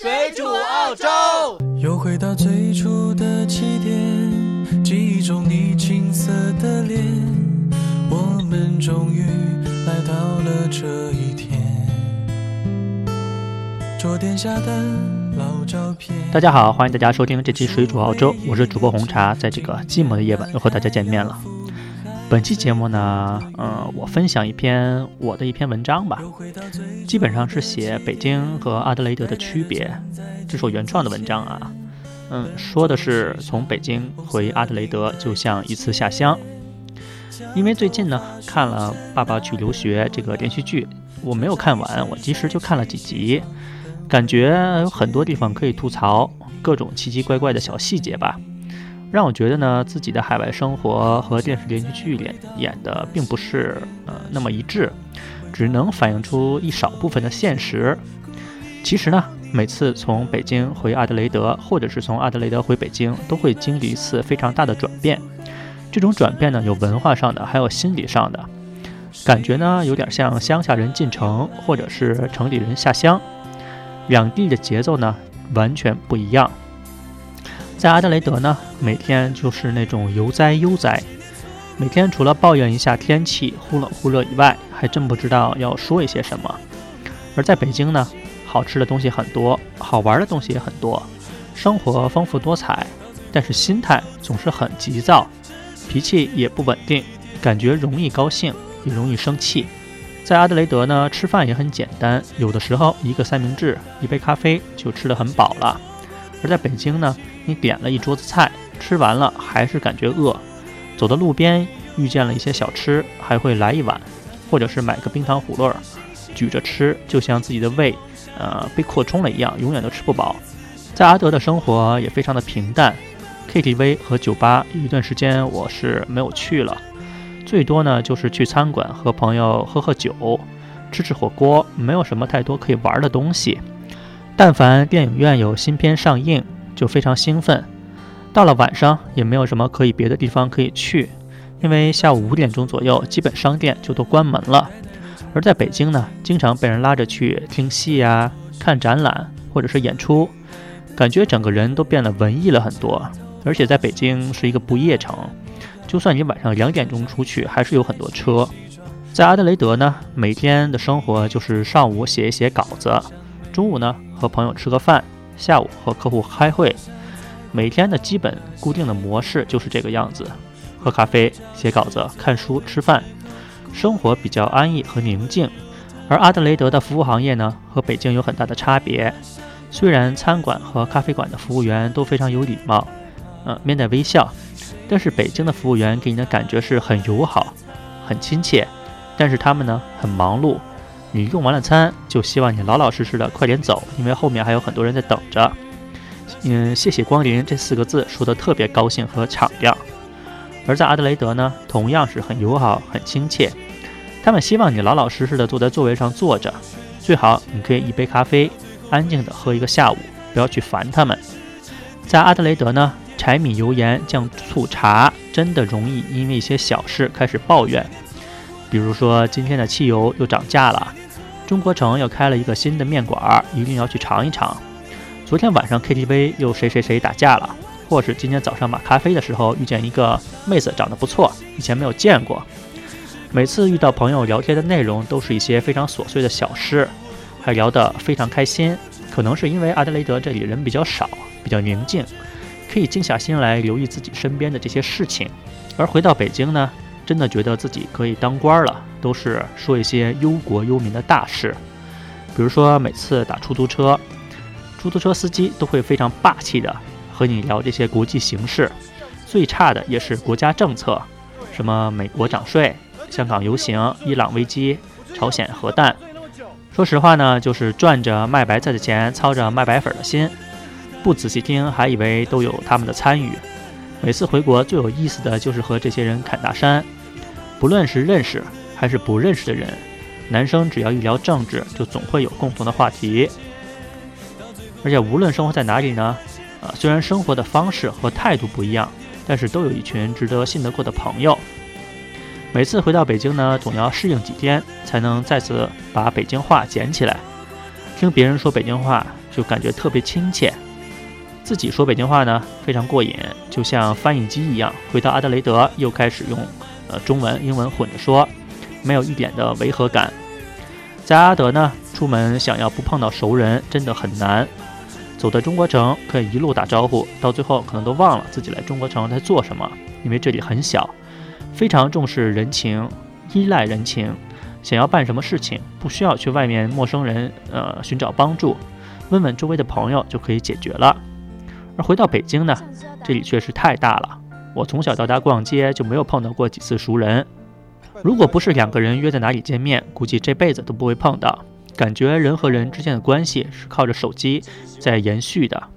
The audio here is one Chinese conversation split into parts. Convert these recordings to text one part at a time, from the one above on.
水煮澳洲。又回到最初的起点，记忆中你青涩的脸，我们终于来到了这一天。桌垫下的老照片。大家好，欢迎大家收听这期水煮澳洲，我是主播红茶，在这个寂寞的夜晚又和大家见面了。本期节目呢，嗯，我分享一篇我的一篇文章吧，基本上是写北京和阿德雷德的区别，这是我原创的文章啊，嗯，说的是从北京回阿德雷德就像一次下乡，因为最近呢看了《爸爸去留学》这个连续剧，我没有看完，我及时就看了几集，感觉有很多地方可以吐槽，各种奇奇怪怪的小细节吧。让我觉得呢，自己的海外生活和电视连续剧演演的并不是呃那么一致，只能反映出一少部分的现实。其实呢，每次从北京回阿德雷德，或者是从阿德雷德回北京，都会经历一次非常大的转变。这种转变呢，有文化上的，还有心理上的。感觉呢，有点像乡下人进城，或者是城里人下乡，两地的节奏呢完全不一样。在阿德雷德呢，每天就是那种悠哉悠哉，每天除了抱怨一下天气忽冷忽热以外，还真不知道要说一些什么。而在北京呢，好吃的东西很多，好玩的东西也很多，生活丰富多彩，但是心态总是很急躁，脾气也不稳定，感觉容易高兴，也容易生气。在阿德雷德呢，吃饭也很简单，有的时候一个三明治，一杯咖啡就吃得很饱了。而在北京呢，你点了一桌子菜，吃完了还是感觉饿，走到路边遇见了一些小吃，还会来一碗，或者是买个冰糖葫芦，举着吃，就像自己的胃，呃，被扩充了一样，永远都吃不饱。在阿德的生活也非常的平淡，KTV 和酒吧一段时间我是没有去了，最多呢就是去餐馆和朋友喝喝酒，吃吃火锅，没有什么太多可以玩的东西。但凡电影院有新片上映，就非常兴奋。到了晚上，也没有什么可以别的地方可以去，因为下午五点钟左右，基本商店就都关门了。而在北京呢，经常被人拉着去听戏呀、看展览或者是演出，感觉整个人都变得文艺了很多。而且在北京是一个不夜城，就算你晚上两点钟出去，还是有很多车。在阿德雷德呢，每天的生活就是上午写一写稿子。中午呢，和朋友吃个饭；下午和客户开会。每天的基本固定的模式就是这个样子：喝咖啡、写稿子、看书、吃饭。生活比较安逸和宁静。而阿德雷德的服务行业呢，和北京有很大的差别。虽然餐馆和咖啡馆的服务员都非常有礼貌，嗯，面带微笑，但是北京的服务员给你的感觉是很友好、很亲切，但是他们呢，很忙碌。你用完了餐，就希望你老老实实的快点走，因为后面还有很多人在等着。嗯，谢谢光临这四个字说的特别高兴和敞亮。而在阿德雷德呢，同样是很友好、很亲切。他们希望你老老实实的坐在座位上坐着，最好你可以一杯咖啡，安静的喝一个下午，不要去烦他们。在阿德雷德呢，柴米油盐酱醋茶真的容易因为一些小事开始抱怨。比如说今天的汽油又涨价了，中国城又开了一个新的面馆，一定要去尝一尝。昨天晚上 KTV 又谁谁谁打架了，或是今天早上买咖啡的时候遇见一个妹子长得不错，以前没有见过。每次遇到朋友聊天的内容都是一些非常琐碎的小事，还聊得非常开心。可能是因为阿德雷德这里人比较少，比较宁静，可以静下心来留意自己身边的这些事情。而回到北京呢？真的觉得自己可以当官了，都是说一些忧国忧民的大事，比如说每次打出租车，出租车司机都会非常霸气的和你聊这些国际形势，最差的也是国家政策，什么美国涨税、香港游行、伊朗危机、朝鲜核弹。说实话呢，就是赚着卖白菜的钱，操着卖白粉的心，不仔细听还以为都有他们的参与。每次回国最有意思的就是和这些人侃大山。不论是认识还是不认识的人，男生只要一聊政治，就总会有共同的话题。而且无论生活在哪里呢，啊，虽然生活的方式和态度不一样，但是都有一群值得信得过的朋友。每次回到北京呢，总要适应几天，才能再次把北京话捡起来。听别人说北京话，就感觉特别亲切。自己说北京话呢，非常过瘾，就像翻译机一样。回到阿德雷德，又开始用呃中文、英文混着说，没有一点的违和感。在阿德呢，出门想要不碰到熟人真的很难。走在中国城，可以一路打招呼，到最后可能都忘了自己来中国城在做什么，因为这里很小，非常重视人情，依赖人情。想要办什么事情，不需要去外面陌生人呃寻找帮助，问问周围的朋友就可以解决了。而回到北京呢，这里确实太大了。我从小到大逛街就没有碰到过几次熟人。如果不是两个人约在哪里见面，估计这辈子都不会碰到。感觉人和人之间的关系是靠着手机在延续的。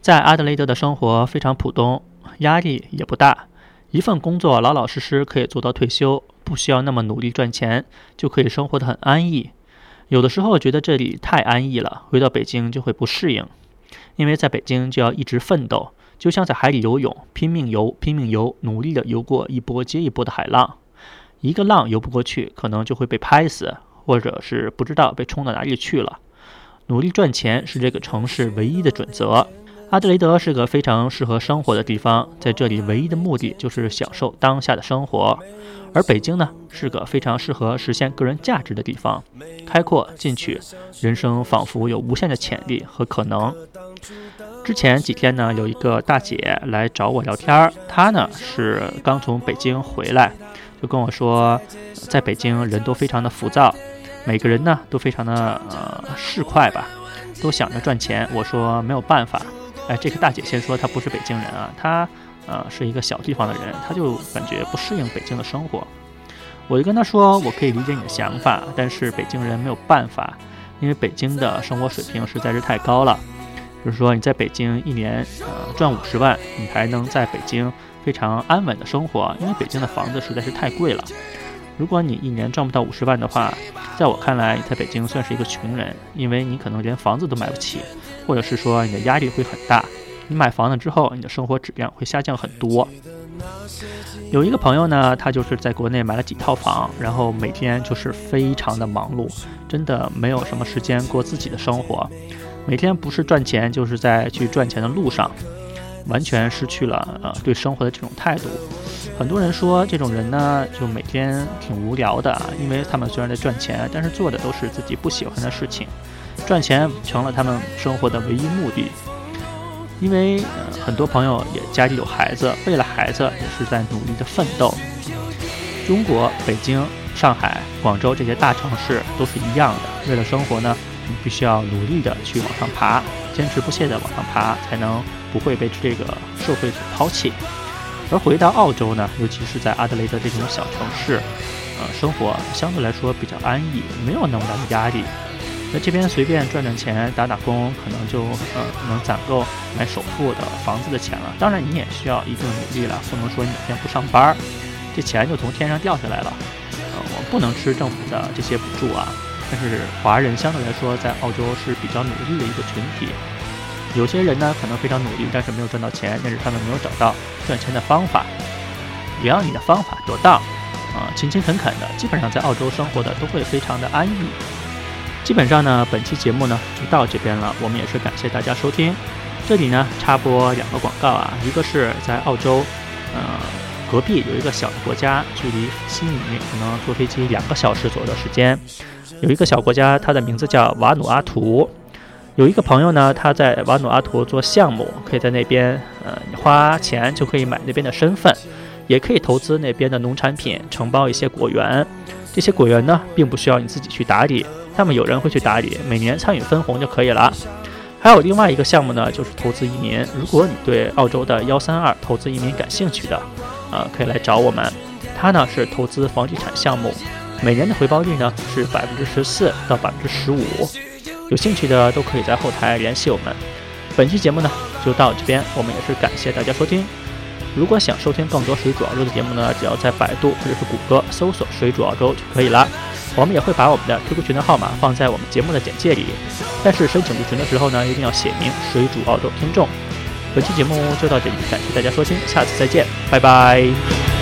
在阿德雷德的生活非常普通，压力也不大，一份工作老老实实可以做到退休，不需要那么努力赚钱，就可以生活得很安逸。有的时候觉得这里太安逸了，回到北京就会不适应。因为在北京就要一直奋斗，就像在海里游泳，拼命游，拼命游，努力的游过一波接一波的海浪。一个浪游不过去，可能就会被拍死，或者是不知道被冲到哪里去了。努力赚钱是这个城市唯一的准则。阿德雷德是个非常适合生活的地方，在这里唯一的目的就是享受当下的生活。而北京呢，是个非常适合实现个人价值的地方，开阔进取，人生仿佛有无限的潜力和可能。之前几天呢，有一个大姐来找我聊天儿，她呢是刚从北京回来，就跟我说，在北京人都非常的浮躁，每个人呢都非常的呃市侩吧，都想着赚钱。我说没有办法，哎，这个大姐先说她不是北京人啊，她呃是一个小地方的人，她就感觉不适应北京的生活。我就跟她说，我可以理解你的想法，但是北京人没有办法，因为北京的生活水平实在是太高了。就是说，你在北京一年呃赚五十万，你还能在北京非常安稳的生活，因为北京的房子实在是太贵了。如果你一年赚不到五十万的话，在我看来，在北京算是一个穷人，因为你可能连房子都买不起，或者是说你的压力会很大。你买房了之后，你的生活质量会下降很多。有一个朋友呢，他就是在国内买了几套房，然后每天就是非常的忙碌，真的没有什么时间过自己的生活。每天不是赚钱，就是在去赚钱的路上，完全失去了呃对生活的这种态度。很多人说这种人呢，就每天挺无聊的，因为他们虽然在赚钱，但是做的都是自己不喜欢的事情，赚钱成了他们生活的唯一目的。因为呃很多朋友也家里有孩子，为了孩子也是在努力的奋斗。中国北京、上海、广州这些大城市都是一样的，为了生活呢。你必须要努力的去往上爬，坚持不懈的往上爬，才能不会被这个社会所抛弃。而回到澳洲呢，尤其是在阿德雷德这种小城市，呃，生活相对来说比较安逸，没有那么大的压力。在这边随便赚赚钱，打打工，可能就呃能攒够买首付的房子的钱了。当然，你也需要一定的努力了，不能说你每天不上班，这钱就从天上掉下来了。呃，我不能吃政府的这些补助啊。但是华人相对来说在澳洲是比较努力的一个群体，有些人呢可能非常努力，但是没有赚到钱，但是他们没有找到赚钱的方法。只要你的方法得当，啊，勤勤恳恳的，基本上在澳洲生活的都会非常的安逸。基本上呢，本期节目呢就到这边了，我们也是感谢大家收听。这里呢插播两个广告啊，一个是在澳洲，呃，隔壁有一个小的国家，距离悉尼可能坐飞机两个小时左右的时间。有一个小国家，它的名字叫瓦努阿图。有一个朋友呢，他在瓦努阿图做项目，可以在那边，呃，花钱就可以买那边的身份，也可以投资那边的农产品，承包一些果园。这些果园呢，并不需要你自己去打理，他们有人会去打理，每年参与分红就可以了。还有另外一个项目呢，就是投资移民。如果你对澳洲的幺三二投资移民感兴趣的，呃，可以来找我们。他呢是投资房地产项目。每年的回报率呢是百分之十四到百分之十五，有兴趣的都可以在后台联系我们。本期节目呢就到这边，我们也是感谢大家收听。如果想收听更多水煮澳洲的节目呢，只要在百度或者是谷歌搜索“水煮澳洲”就可以了。我们也会把我们的 QQ 群的号码放在我们节目的简介里，但是申请入群的时候呢，一定要写明“水煮澳洲听众”。本期节目就到这里，感谢大家收听，下次再见，拜拜。